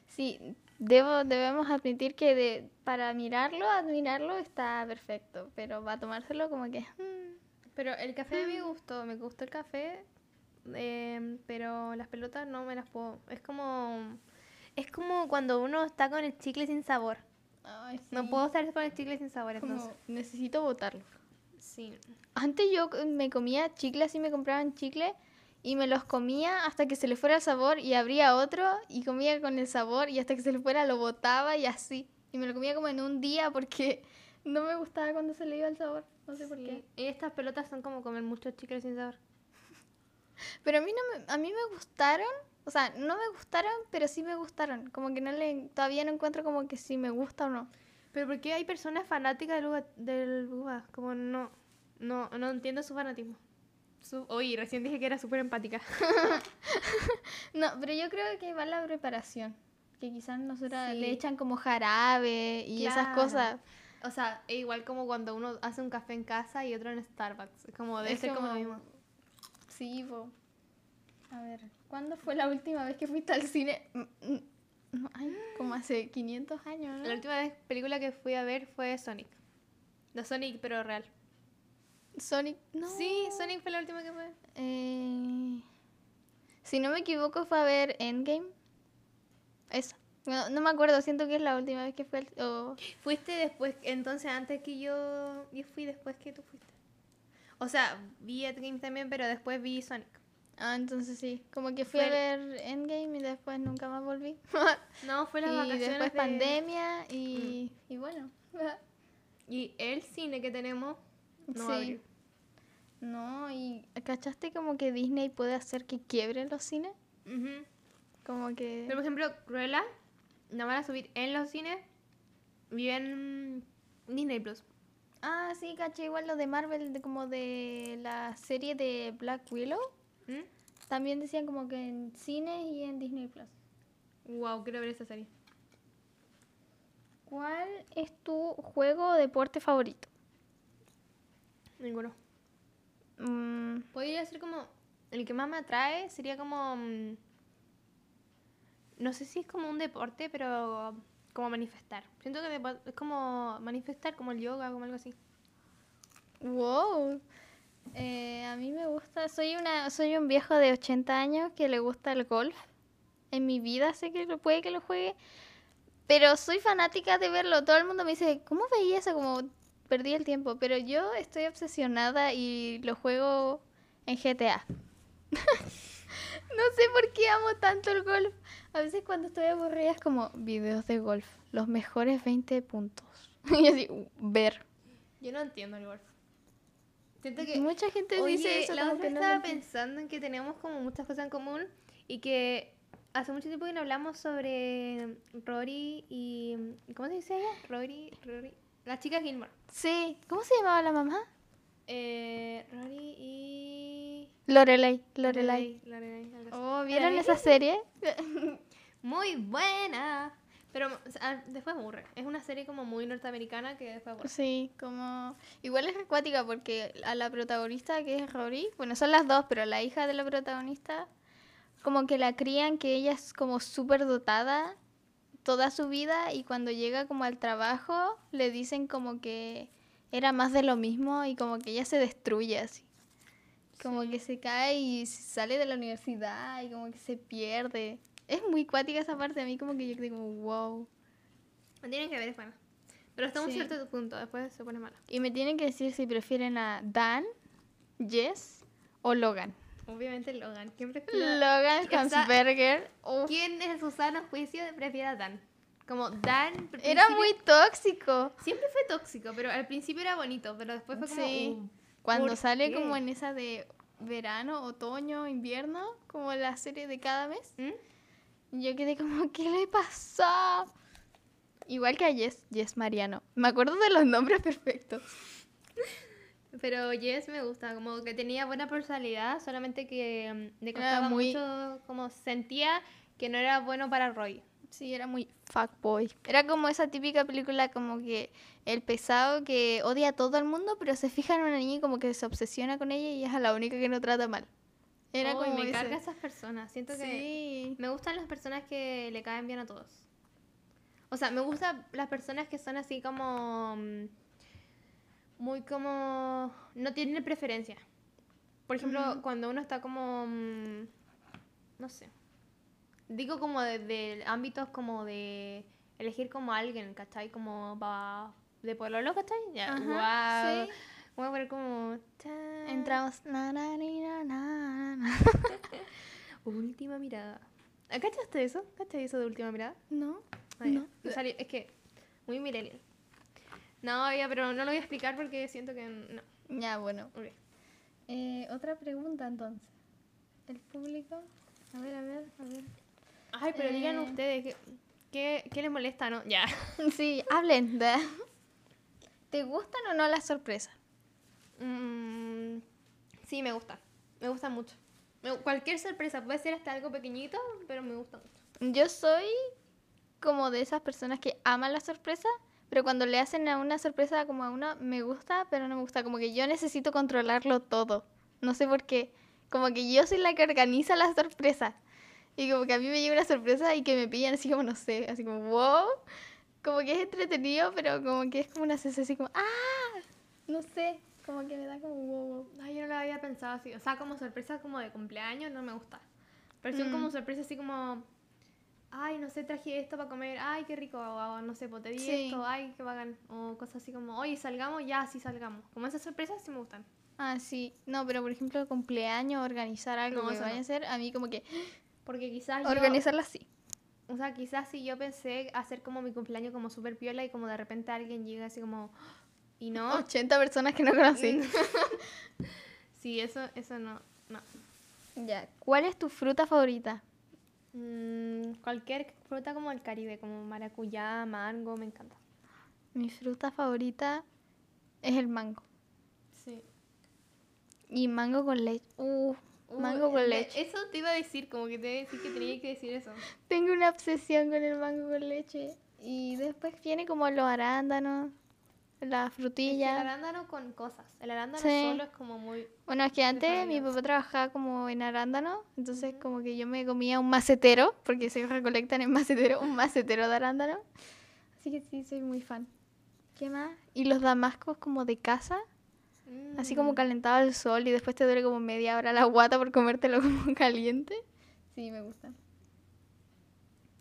Sí, debo debemos admitir que de, para mirarlo, admirarlo está perfecto, pero va a tomárselo como que mm, Pero el café me gustó, me gustó el café, em, pero las pelotas no me las puedo. Es como. Es como cuando uno está con el chicle sin sabor. ay, No puedo estar con el chicle sin sabor, como entonces. necesito botarlo. Sí. Antes yo me comía chicle, así me compraban chicle y me los comía hasta que se le fuera el sabor y abría otro y comía con el sabor y hasta que se le fuera lo botaba y así. Y me lo comía como en un día porque no me gustaba cuando se le iba el sabor. No sé por sí. qué. Y estas pelotas son como comer muchos chicles sin sabor. Pero a mí no me, a mí me gustaron, o sea, no me gustaron, pero sí me gustaron. Como que no le todavía no encuentro como que si me gusta o no. Pero ¿por qué hay personas fanáticas del uva? Del uva? Como no, no, no entiendo su fanatismo. Su, oye, recién dije que era súper empática. No, pero yo creo que va la preparación. Que quizás nosotras Sí. le echan como jarabe y esas Claro. cosas. O sea, es igual como cuando uno hace un café en casa y otro en Starbucks. Es como, debe Es ser como, lo mismo. Sí, po. A ver, ¿cuándo fue la última vez que fuiste al cine? Mm, mm, no, ay, como hace 500 años, ¿no? La última vez, película que fui a ver fue Sonic. No Sonic, pero real. Sonic, no. Sí, Sonic fue la última que fue. Eh, si no me equivoco fue a ver Endgame. Esa. No, no me acuerdo, siento que es la última vez que fue al- o- Fuiste después, entonces antes que yo. Yo fui después que tú fuiste. O sea, vi Endgame también, pero después vi Sonic. Ah, entonces sí. Como que fui a Fue ver Endgame y después nunca más volví. No, fue las y vacaciones. después de- pandemia y, y bueno. Y el cine que tenemos. No sí. abrió. No, y ¿cachaste como que Disney puede hacer que quiebren los cines? Como que... Pero por ejemplo, Cruella no van a subir en los cines. Vive en Disney Plus. Ah, sí, caché igual lo de Marvel, de como de la serie de Black Willow. ¿Mm? También decían como que en cines y en Disney Plus. Wow, quiero ver esa serie. ¿Cuál es tu juego o deporte favorito? Ninguno. Mm, Podría ser como. El que más me atrae sería como. No sé si es como un deporte, pero como manifestar. Siento que es como manifestar, como el yoga, como algo así. wow. Eh, a mí me gusta, soy una, soy un viejo de 80 años que le gusta el golf. En mi vida sé que lo puede que lo juegue, pero soy fanática de verlo. Todo el mundo me dice, ¿cómo veía eso? Como perdí el tiempo, pero yo estoy obsesionada y lo juego en GTA. no sé por qué amo tanto el golf. A veces cuando estoy aburrida es como videos de golf, los mejores 20 puntos. y así, ver. Yo no entiendo el golf. Siento que. Mucha gente Oye, dice eso. la otra que no estaba pensando en que tenemos como muchas cosas en común y que hace mucho tiempo que no hablamos sobre Rory y. ¿Cómo se dice ella? Rory, Rory. La chica Gilmore. Sí, ¿cómo se llamaba la mamá? Eh, Rory y. Lorelai, Lorelai. Lorelai, algo así. Oh, ¿vieron ¿La esa serie? Muy buena. Pero o sea, después aburre. Es una serie como muy norteamericana que después aburre. Sí, como... Igual es acuática porque a la protagonista que es Rory, bueno, son las dos, pero la hija de la protagonista, como que la crían que ella es como súper dotada toda su vida y cuando llega como al trabajo le dicen como que era más de lo mismo y como que ella se destruye así. Como que se cae y sale de la universidad y como que se pierde. Es muy cuática esa parte, a mí como que yo digo, wow. No tienen que ver, es buena. Pero hasta un Sí. cierto punto, después se pone mala. Y me tienen que decir si prefieren a Dan, Jess o Logan. Obviamente Logan. ¿Quién prefiere? Logan Hansberger. uf, ¿Quién en su sano juicio prefiere a Dan? Como Dan. Era muy tóxico. Siempre fue tóxico, pero al principio era bonito, pero después fue como. Sí. uh, Cuando ¿por sale qué? como en esa de verano, otoño, invierno, como la serie de cada mes, ¿Mm? yo quedé como, ¿qué le pasó? Igual que a Jess, Jess Mariano. Me acuerdo de los nombres perfectos. Pero Jess me gusta, como que tenía buena personalidad, solamente que mm, le costaba muy- mucho, como sentía que no era bueno para Roy. Sí, era muy fuckboy. Era como esa típica película como que el pesado que odia a todo el mundo, pero se fija en una niña y como que se obsesiona con ella y es a la única que no trata mal. Era Uy, como me ese. carga esas personas. Siento que me gustan las personas que le caen bien a todos. O sea, me gustan las personas que son así como mm, muy como no tienen preferencia. Por ejemplo, cuando uno está como mm, no sé. Digo como de, de ámbitos como de elegir como alguien, ¿cachai? Como va de pololo, ¿cachai? Ya, Ajá, wow. sí. Voy a poner como Entramos. na, na, na. Última mirada. ¿Ah, ¿Cachaste eso? ¿Cachaste eso de última mirada? No. Ah. No. Salió- es que muy millennial. No, ya, pero no lo voy a explicar porque siento que no. Ya, bueno. Ok. Eh, otra pregunta entonces. El público. A ver, a ver, a ver. Ay, pero digan Eh. ustedes, ¿qué, qué, les molesta, no? Ya. Sí, hablen. de- ¿Te gustan o no las sorpresas? Mm, sí, me gusta. Me gusta mucho. Me- cualquier sorpresa, puede ser hasta algo pequeñito, pero me gusta mucho. Yo soy como de esas personas que aman la sorpresa, pero cuando le hacen a una sorpresa como a uno, me gusta, pero no me gusta. Como que yo necesito controlarlo todo. No sé por qué. Como que yo soy la que organiza la sorpresa. Y como que a mí me llega una sorpresa y que me pillan así como, no sé, así como, wow. Como que es entretenido, pero como que es como una sensación así como, ah, no sé. Como que me da como, wow, wow. Ay, yo no lo había pensado así. O sea, como sorpresa como de cumpleaños no me gusta. Pero son Mm. como sorpresas así como ay, no sé, traje esto para comer, ay, qué rico, o, no sé, pues te di Sí. esto, ay, qué bacán, o cosas así como, oye, salgamos, ya, sí salgamos. Como esas sorpresas sí me gustan. Ah, sí. No, pero por ejemplo, cumpleaños, organizar algo No, que vaya no. a hacer, a mí como que Porque quizás yo, organizarlo así. o sea, quizás si yo pensé hacer como mi cumpleaños como súper piola y como de repente alguien llega así como, y no, 80 personas que no conocí. sí, eso, eso no, no. ya. ¿Cuál es tu fruta favorita? Mm, cualquier fruta como el Caribe, como maracuyá, mango, me encanta. Mi fruta favorita es el mango. Sí. Y mango con leche. Uh, mango con leche. Eso te iba a decir, como que te iba a decir que tenía que decir eso. Tengo una obsesión con el mango con leche. Y después viene como los arándanos, la Es que el arándano con cosas. El arándano Sí. solo es como muy... Bueno, es que antes mi papá trabajaba como en arándano, entonces como que yo me comía un macetero, porque se recolectan en macetero, un macetero de arándano. Así que sí, soy muy fan. ¿Qué más? Y los damascos como de casa, así como calentado al sol y después te duele como media hora la guata por comértelo como caliente. Sí, me gustan.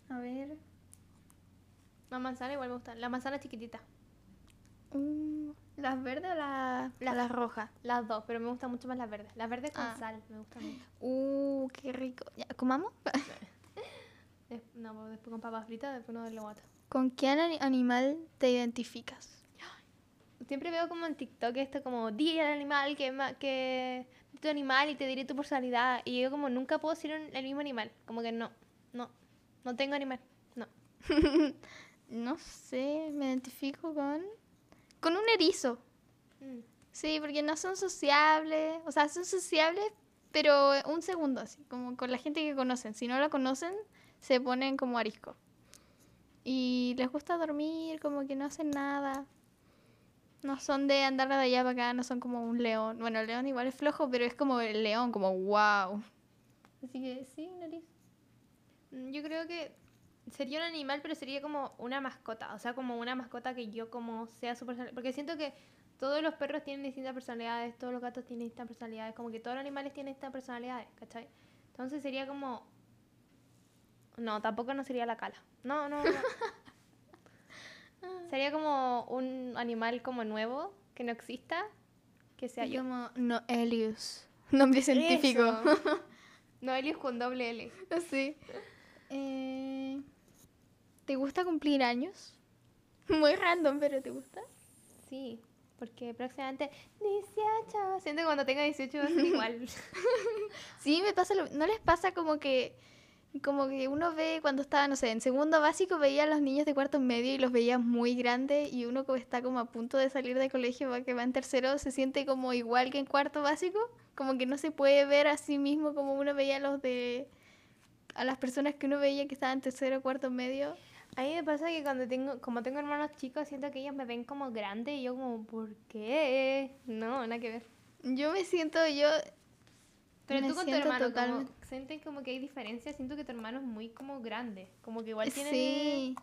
A ver. La manzana igual me gusta. La manzana chiquitita. mm, ¿Las verdes o la- o Las- las rojas? Las dos, pero me gustan mucho más las verdes. Las verdes con Ah. sal, me gustan mucho. Uh, qué rico. ¿Ya, ¿Comamos? No, después con papas fritas, después no de la guata. ¿Con qué ani- animal te identificas? Siempre veo como en TikTok esto como, di al animal que, ma- que tu animal y te diré tu personalidad. Y yo como nunca puedo ser un- el mismo animal. Como que no, no, no tengo animal. No. No sé, me identifico con... Con un erizo. Mm. Sí, porque no son sociables. O sea, son sociables, pero un segundo así, como con la gente que conocen. Si no la conocen, se ponen como arisco. Y les gusta dormir, como que no hacen nada. No son de andar de allá para acá, no son como un león. Bueno, el león igual es flojo, pero es como el león, como wow. Así que sí, un erizo. Mm, Yo creo que sería un animal, pero sería como una mascota. O sea, como una mascota que yo como sea su personalidad. Porque siento que todos los perros tienen distintas personalidades, todos los gatos tienen distintas personalidades. Como que todos los animales tienen distintas personalidades, ¿cachai? Entonces sería como... No, tampoco no sería la cala. No, no, no. sería como un animal como nuevo, que no exista, que sea yo. como Noelius, nombre científico. Noelius con doble L. Sí. Eh, ¿Te gusta cumplir años? Muy random, pero ¿te gusta? Sí, porque próximamente 18. Siento que cuando tenga 18 va a ser igual. Sí, me pasa lo- ¿No les pasa como que como que uno ve cuando estaba, no sé, en segundo básico veía a los niños de cuarto medio y los veía muy grandes y uno que está como a punto de salir del colegio, va- que va en tercero, se siente como igual que en cuarto básico, como que no se puede ver a sí mismo como uno veía a los de a las personas que uno veía que estaban en tercero, cuarto medio. A mí me pasa que cuando tengo, como tengo hermanos chicos, siento que ellos me ven como grande y yo como, ¿por qué? No, nada que ver. Yo me siento yo Pero Me tú con tu hermano, totalmente- como, sientes como que hay diferencia, siento que tu hermano es muy como grande, como que igual tiene... Sí.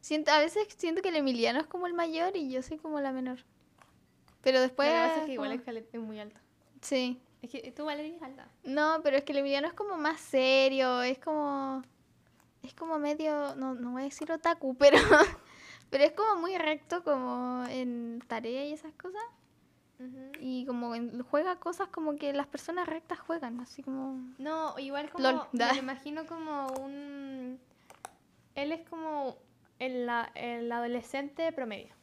Siento, a veces siento que el Emiliano es como el mayor y yo soy como la menor. Pero después... Lo que pasa es que igual como- es, muy alto. Sí. Es que tú Valeria es alta. No, pero es que el Emiliano es como más serio, es como... Es como medio... No, no voy a decir otaku, pero... pero es como muy recto como en tarea y esas cosas. Y como en- juega cosas como que las personas rectas juegan, así como... No, igual como, Lol, me lo imagino como un... Él es como el, el adolescente promedio.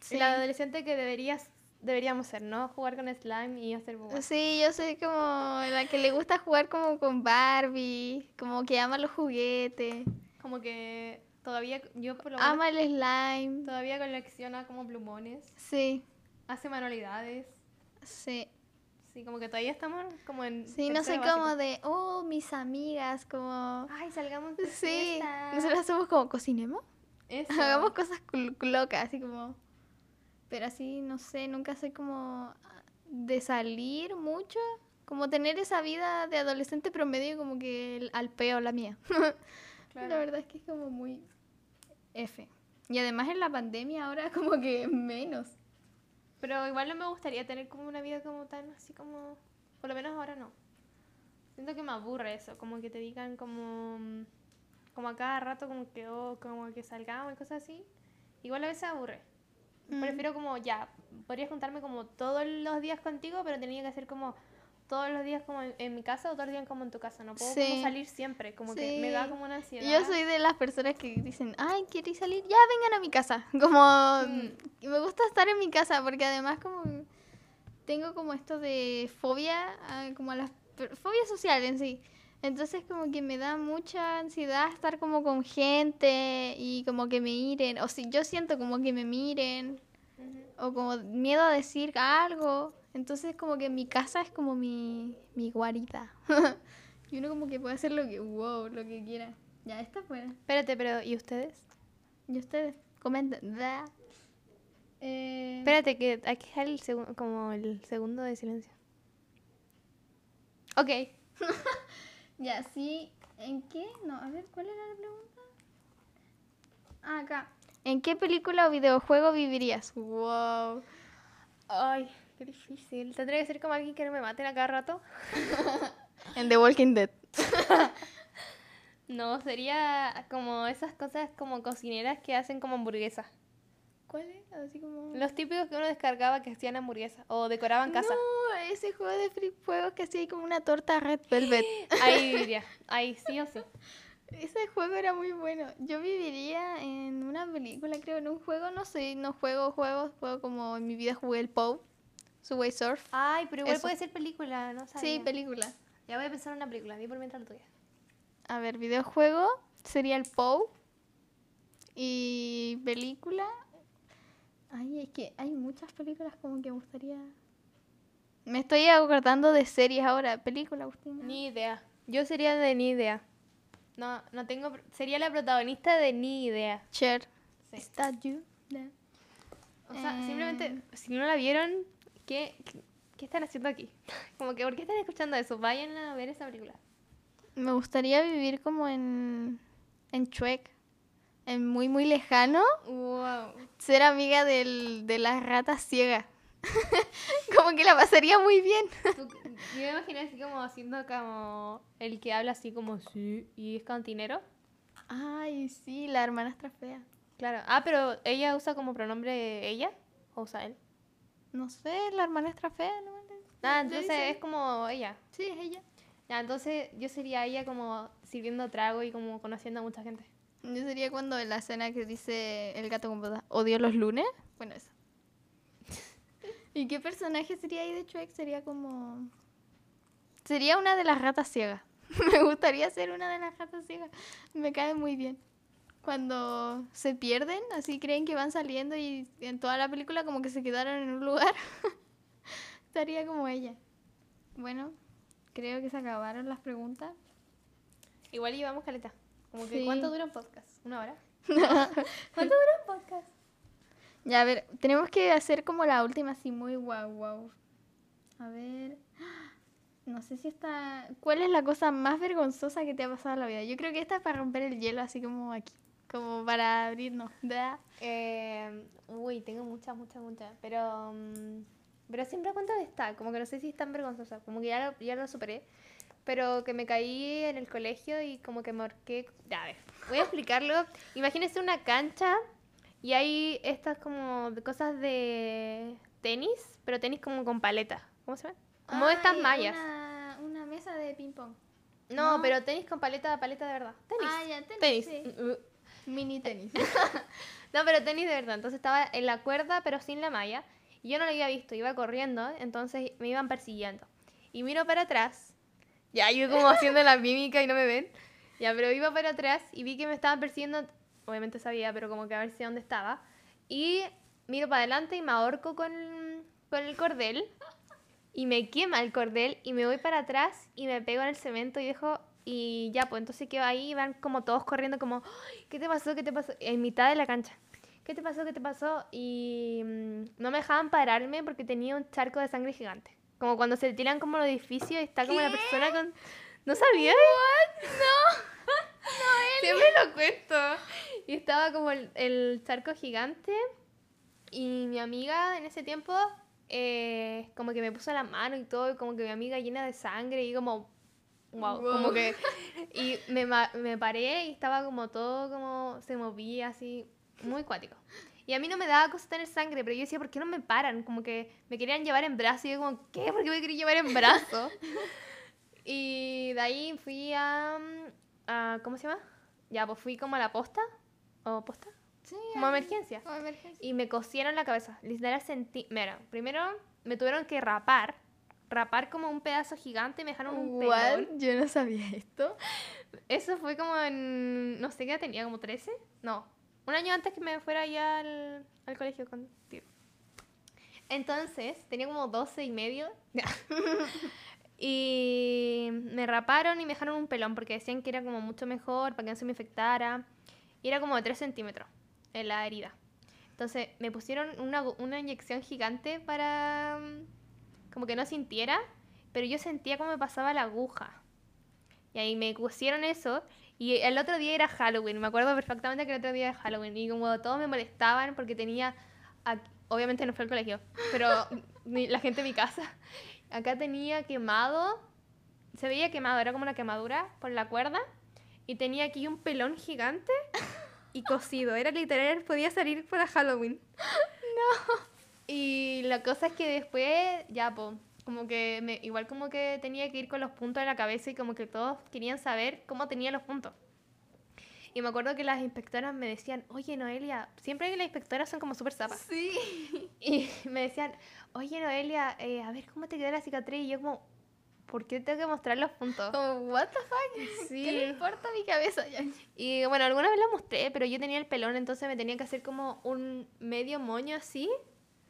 Sí. El adolescente que deberías, deberíamos ser, ¿no? Jugar con slime y hacer bobadas. Sí, yo soy como la que le gusta jugar como con Barbie, como que ama los juguetes, Como que todavía, yo por lo menos, ama el slime. todavía colecciona como plumones, Sí, hace manualidades. sí. Sí, como que todavía estamos como en... Sí, no tercero como de, oh, mis amigas, como... Ay, salgamos de Sí, fiesta. nosotros somos como, cocinemos, Eso. hagamos cosas locas, así como... Pero así, no sé, nunca soy como de salir mucho, como tener esa vida de adolescente promedio como que el- al peo la mía. Claro. La verdad es que es como muy F. Y además en la pandemia ahora como que menos. Pero igual no me gustaría tener como una vida como tan así como... Por lo menos ahora no. Siento que me aburre eso, como que te digan como... mm, como a cada rato como que, oh, como que salgamos y cosas así, igual a veces aburre. Mm. Prefiero como, ya, podría juntarme como todos los días contigo, pero tenía que hacer como todos los días como en, en mi casa o todos los días como en tu casa. No puedo Sí. como salir siempre, como que me da como una ansiedad. Yo soy de las personas que dicen, ay, ¿queréis salir? Ya vengan a mi casa. Como Mm. me gusta estar en mi casa porque además como tengo como esto de fobia, a- como a las fobia social en sí. Entonces como que me da mucha ansiedad estar como con gente y como que me miren. O si yo siento como que me miren o como miedo a decir algo. Entonces como que mi casa es como mi, mi guarida. y uno como que puede hacer lo que, wow, lo que quiera. Ya, está fuera. Espérate, pero ¿y ustedes? Y ustedes comenten. Eh, Espérate, que hay que dejar el segu- como el segundo de silencio. Ok. ya, sí. ¿En qué? No, a ver, ¿cuál era la pregunta? Ah, acá. ¿En qué película o videojuego vivirías? Wow. Ay, qué difícil. Tendría que ser como alguien que no me maten a cada rato. En The Walking Dead. No, sería como esas cosas como cocineras que hacen como hamburguesas. ¿Cuál es? Así como... Los típicos que uno descargaba que hacían hamburguesas o decoraban casa. No, ese juego de free juegos que hacía como una torta red velvet. Ahí viviría. Ahí sí o sí. Ese juego era muy bueno. Yo viviría en una película, creo, en un juego, no sé, no juego juegos, juego como en mi vida jugué el POW, Subway Surf. Ay, pero igual Eso. puede ser película, no sabía. Sí, película. Ya voy a pensar en una película, di por mientras la tuya. A ver, videojuego sería el POW. Y película. Ay, es que hay muchas películas como que me gustaría. Me estoy acordando de series ahora. Película, Agustina. Ni idea. Yo sería de ni idea. No, no tengo. Sería la protagonista de ni idea. Cher. Sí. Is that you? Yeah. O sea, Eh. simplemente, si no la vieron, ¿qué, qué, están haciendo aquí? Como que, ¿por qué están escuchando eso? Vayan a ver esa película. Me gustaría vivir como en. en Shrek. En muy, muy lejano. Wow. Ser amiga del, de las ratas ciegas. como que la pasaría muy bien. Yo me imaginé así como haciendo como el que habla así como sí y es cantinero. Ay, sí, la hermanastra fea. Claro. Ah, pero ella usa como pronombre ella o usa él. No sé, la hermanastra fea, ¿no? Ah, entonces es como ella. Sí, es ella. Ya, entonces yo sería ella como sirviendo trago y como conociendo a mucha gente. Yo sería cuando en la escena que dice el gato con botas, odio los lunes. Bueno, eso. ¿Y qué personaje sería ahí de Shrek? Sería como... Sería una de las ratas ciegas. Me gustaría ser una de las ratas ciegas. Me cae muy bien. Cuando se pierden, así creen que van saliendo y en toda la película como que se quedaron en un lugar. Estaría como ella. Bueno, creo que se acabaron las preguntas. Igual llevamos caleta. Como que Sí. ¿cuánto dura un podcast? ¿Una hora? ¿Cuánto dura un podcast? Ya, a ver, tenemos que hacer como la última así muy guau guau. A ver. No sé si esta. ¿Cuál es la cosa más vergonzosa que te ha pasado en la vida? Yo creo que esta es para romper el hielo, así como aquí. Como para abrirnos. Eh, uy, tengo muchas, muchas, muchas. Pero, mm, pero siempre cuento de esta. Como que no sé si es tan vergonzosa. Como que ya lo, ya lo superé. Pero que me caí en el colegio y como que me ahorqué. Ya, a ver, voy a explicarlo. Imagínense una cancha y hay estas como cosas de tenis, pero tenis como con paleta. ¿Cómo se llama? Como estas Ay, mallas. Una, una mesa de ping-pong. No, no. pero tenis con paleta, paleta de verdad. Tenis. Ah, ya, tenis, Tenis. sí. Mini tenis. No, pero tenis de verdad. Entonces estaba en la cuerda, pero sin la malla. Y yo no lo había visto, iba corriendo, entonces me iban persiguiendo. Y miro para atrás. Ya, yo como haciendo la mímica y no me ven. Ya, pero iba para atrás y vi que me estaban persiguiendo. Obviamente sabía, pero como que a ver si dónde estaba. Y miro para adelante y me ahorco con, con el cordel. Y me quema el cordel y me voy para atrás y me pego en el cemento y dejo... Y ya, pues entonces quedo ahí y van como todos corriendo como... "Ay, ¿Qué te pasó? ¿Qué te pasó? En mitad de la cancha. ¿Qué te pasó? ¿Qué te pasó? Y mm, no me dejaban pararme porque tenía un charco de sangre gigante. Como cuando se tiran como los edificios y está como la persona con... ¿No sabías? No. Siempre lo cuento. Y estaba como el, el charco gigante y mi amiga en ese tiempo eh, como que me puso la mano y todo y como que mi amiga llena de sangre y como... wow, Wow. como que... Y me, me paré y estaba como todo como... Se movía así, muy cuático. Y a mí no me daba cosa tener sangre, pero yo decía, ¿por qué no me paran? Como que me querían llevar en brazo y yo como, ¿qué? ¿Por qué me querían llevar en brazo? y de ahí fui a, a- ¿Cómo se llama? Ya, pues fui como a la posta. ¿O posta? Sí, Como emergencia. como emergencia. Y me cosieron la cabeza. Literal sentí... Mira, primero me tuvieron que rapar. Rapar como un pedazo gigante y me dejaron un pelón. Yo no sabía esto. Eso fue como en... No sé qué tenía, como 13. No. Un año antes que me fuera ya al, al colegio contigo. Entonces, tenía como 12 y medio. y me raparon y me dejaron un pelón porque decían que era como mucho mejor para que no se me infectara. Y era como de 3 centímetros en la herida. Entonces, me pusieron una, una inyección gigante para como que no sintiera, pero yo sentía como me pasaba la aguja. Y ahí me pusieron eso. Y el otro día era Halloween. Me acuerdo perfectamente que el otro día era Halloween. Y como todos me molestaban porque tenía. Obviamente no fue al colegio, pero la gente de mi casa. Acá tenía quemado. Se veía quemado, era como una quemadura por la cuerda. Y tenía aquí un pelón gigante y cosido. Era literal, podía salir para Halloween. No. Y la cosa es que después, ya, po, como que me, igual como que tenía que ir con los puntos en la cabeza y como que todos querían saber cómo tenía los puntos. Y me acuerdo que las inspectoras me decían, oye Noelia, siempre que las inspectoras son como súper zapas. Sí. Y me decían, oye Noelia, eh, a ver cómo te quedó la cicatriz. Y yo como, ¿por qué tengo que mostrar los puntos? Como, what the fuck? Sí. ¿Qué le importa a mi cabeza? Y bueno, alguna vez lo mostré, pero yo tenía el pelón, entonces me tenía que hacer como un medio moño así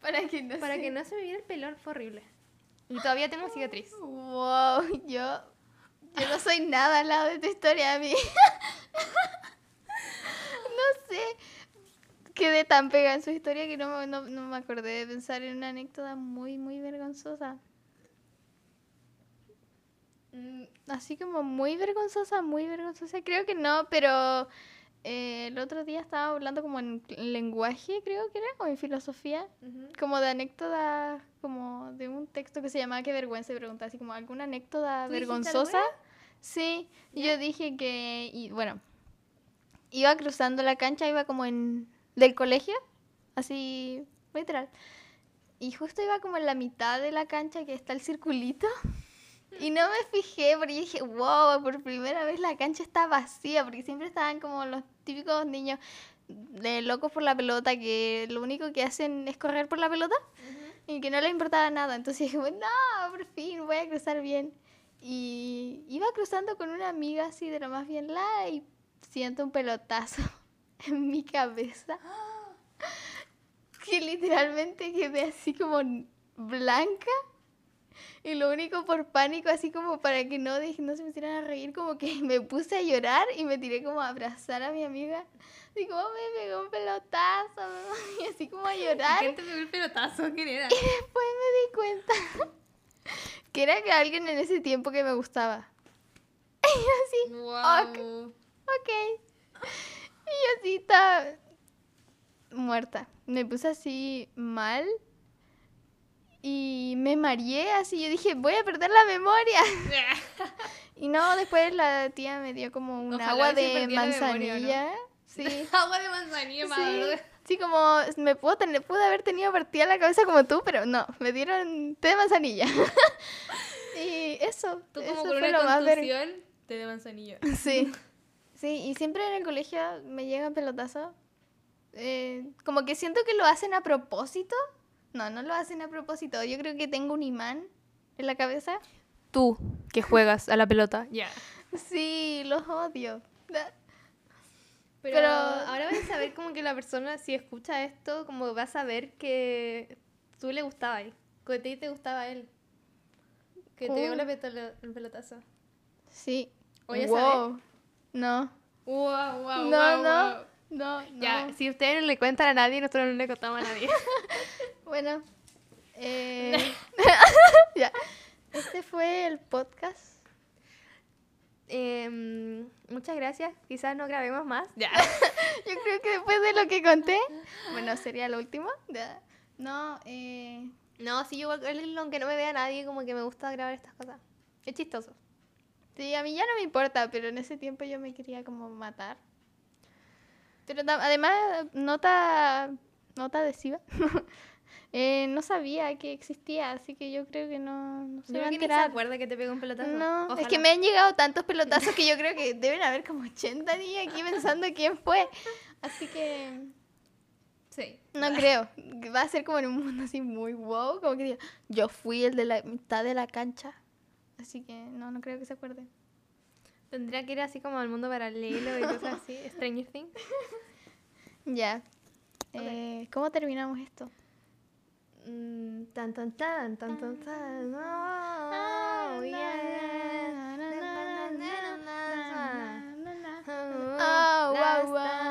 Para que no para se- que no se me viera el pelón. Fue horrible. Y todavía tengo cicatriz. Wow, yo. Yo no soy nada al lado de tu historia, a mí. no sé. Quedé tan pegada en su historia que no, me- no, no me acordé de pensar en una anécdota muy, muy vergonzosa. Mm, Así como muy vergonzosa, muy vergonzosa. Creo que no, pero eh, el otro día estaba hablando como en lenguaje, creo que era, o en filosofía como de anécdota, como de un texto que se llamaba Qué vergüenza y preguntaba así como alguna anécdota ¿Tú dijiste vergonzosa. Sí, yo dije que, y bueno, iba cruzando la cancha, iba como en, del colegio, así, literal. Y justo iba como en la mitad de la cancha que está el circulito. Y no me fijé porque dije, wow, por primera vez la cancha está vacía, porque siempre estaban como los típicos niños de locos por la pelota que lo único que hacen es correr por la pelota y que no le importaba nada. Entonces dije, no, por fin voy a cruzar bien. Y iba cruzando con una amiga así de lo más bien la y siento un pelotazo en mi cabeza. Que literalmente quedé así como blanca. Y lo único por pánico, así como para que no, no se me hicieran a reír, como que me puse a llorar y me tiré como a abrazar a mi amiga. Así como me pegó un pelotazo. Y así como a llorar. ¿Quién te pegó el pelotazo? ¿Quién era? Después me di cuenta que era que alguien en ese tiempo que me gustaba. Y yo así, Wow. ok. Y yo así estaba muerta. Me puse así mal. Y me mareé así. Yo dije, voy a perder la memoria. Y no, después la tía me dio como un Ojalá agua de manzanilla. Sí. Agua de manzanilla, madre. sí, como me puedo tener, pude haber tenido partida la cabeza como tú, pero no, me dieron té de manzanilla. y eso, Tú eso como con fue una lo más ver- té de manzanilla. Sí, sí, y siempre en el colegio me llegan pelotazos. Eh, como que siento que lo hacen a propósito. No, no lo hacen a propósito. Yo creo que tengo un imán en la cabeza. Tú, que juegas a la pelota. Ya. Sí, los odio. Pero, Pero- ahora vas a saber como que la persona, si escucha esto, como va a saber que tú le gustaba él. Que a ti te gustaba a él. Que te petolo- el pelotazo. Sí. O ya wow. No. Wow, wow, no, no, no, no. Ya, si ustedes no le cuentan a nadie, nosotros no le contamos a nadie. Bueno, eh, ya. Este fue el podcast. Em, muchas gracias. Quizás no grabemos más. Ya. Yo creo que después de lo que conté, bueno, sería lo último. Ya. No, eh, No, sí, yo igual, aunque no me vea nadie, como que me gusta grabar estas cosas. Es chistoso. Sí, a mí ya no me importa, pero en ese tiempo yo me quería como matar. Pero además, nota, nota adhesiva. eh, no sabía que existía, así que yo creo que no, no se Yo va a se acuerda que te pegó un pelotazo. No, es que me han llegado tantos pelotazos que yo creo que deben haber como 80 niñas aquí pensando quién fue. Así que Sí. no creo. Va a ser como en un mundo así muy wow, como que diga, yo fui el de la mitad de la cancha. Así que no, no creo que se acuerden. Tendría que ir así como al mundo paralelo y cosas así. Stranger Things. Ya. Okay. Eh, ¿Cómo terminamos esto? Mm, tan tan tan tan tan tan. Oh, yeah. Oh, wow, wow.